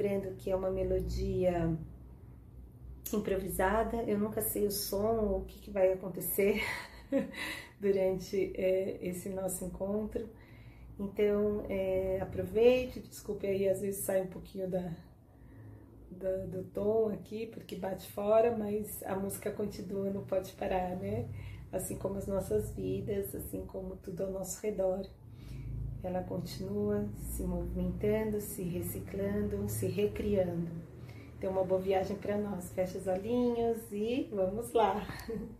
lembrando que é uma melodia improvisada, eu nunca sei o som ou o que, que vai acontecer durante é, esse nosso encontro. Então, é, aproveite, desculpe aí, às vezes sai um pouquinho da, da, do tom aqui, porque bate fora, mas a música continua, não pode parar, né? Assim como as nossas vidas, assim como tudo ao nosso redor. Ela continua se movimentando, se reciclando, se recriando. Então, uma boa viagem para nós. Fecha os olhinhos e vamos lá!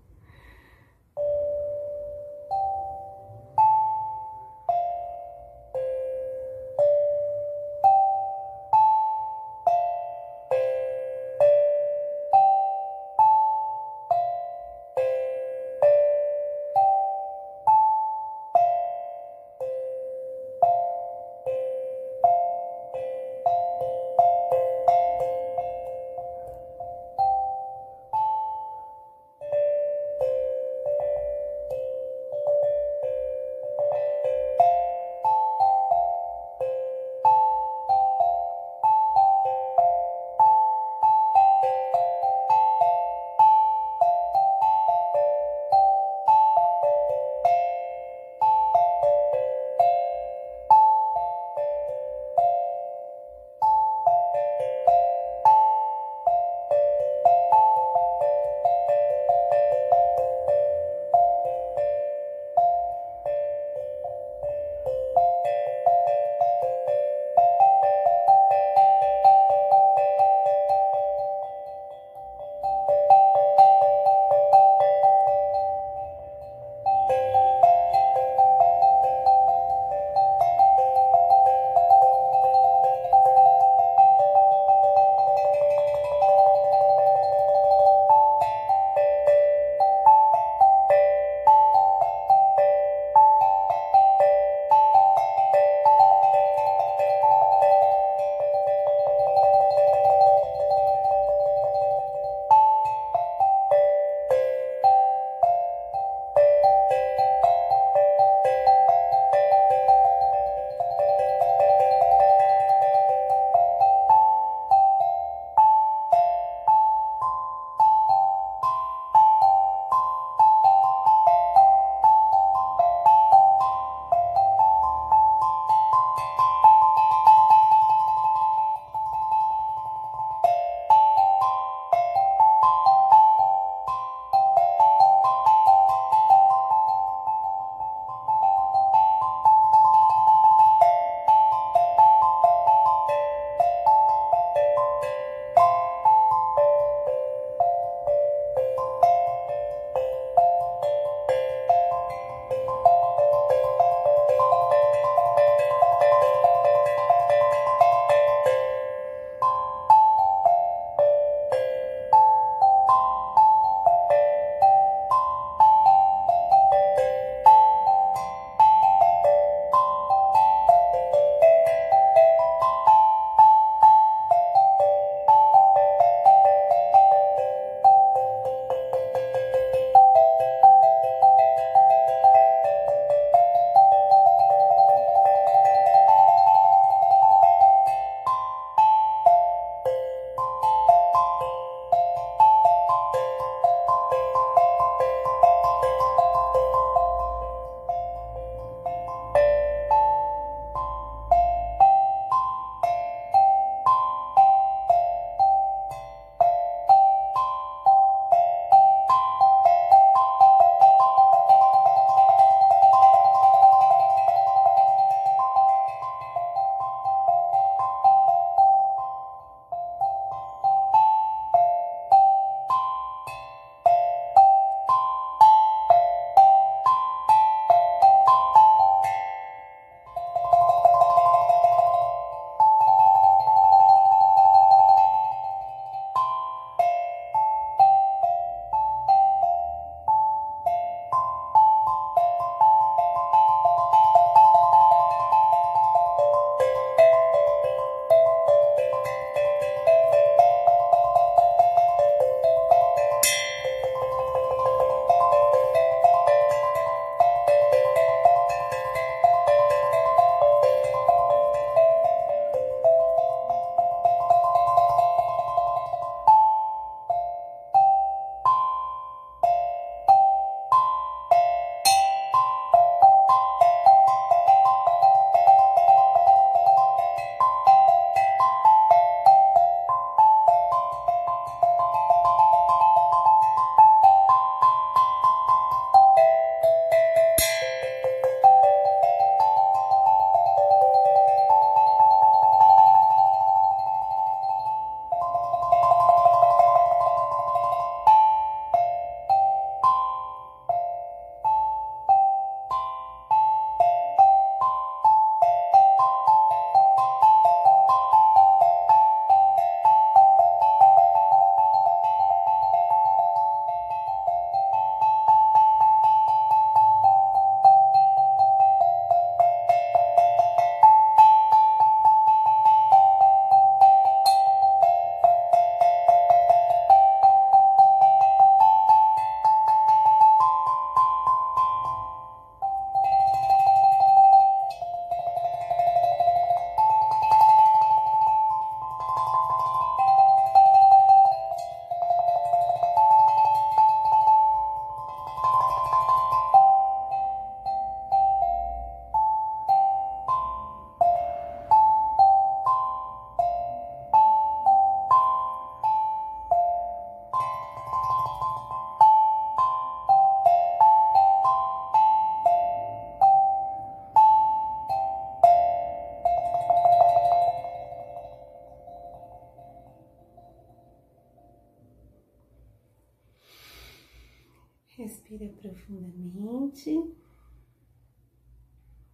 Respira profundamente.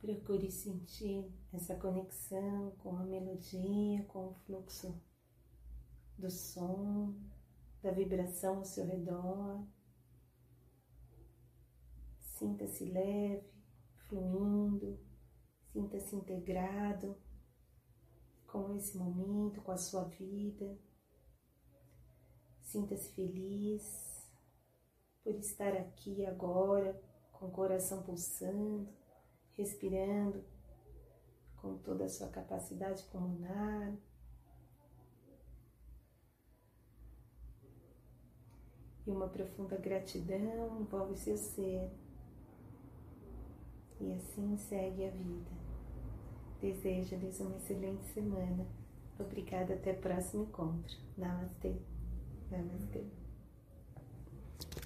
Procure sentir essa conexão com a melodia, com o fluxo do som, da vibração ao seu redor. Sinta-se leve, fluindo, sinta-se integrado com esse momento, com a sua vida. Sinta-se feliz por estar aqui agora, com o coração pulsando, respirando com toda a sua capacidade pulmonar. E uma profunda gratidão envolve seu ser. E assim segue a vida. Desejo-lhes uma excelente semana. Obrigada, até o próximo encontro. Namastê. Namastê.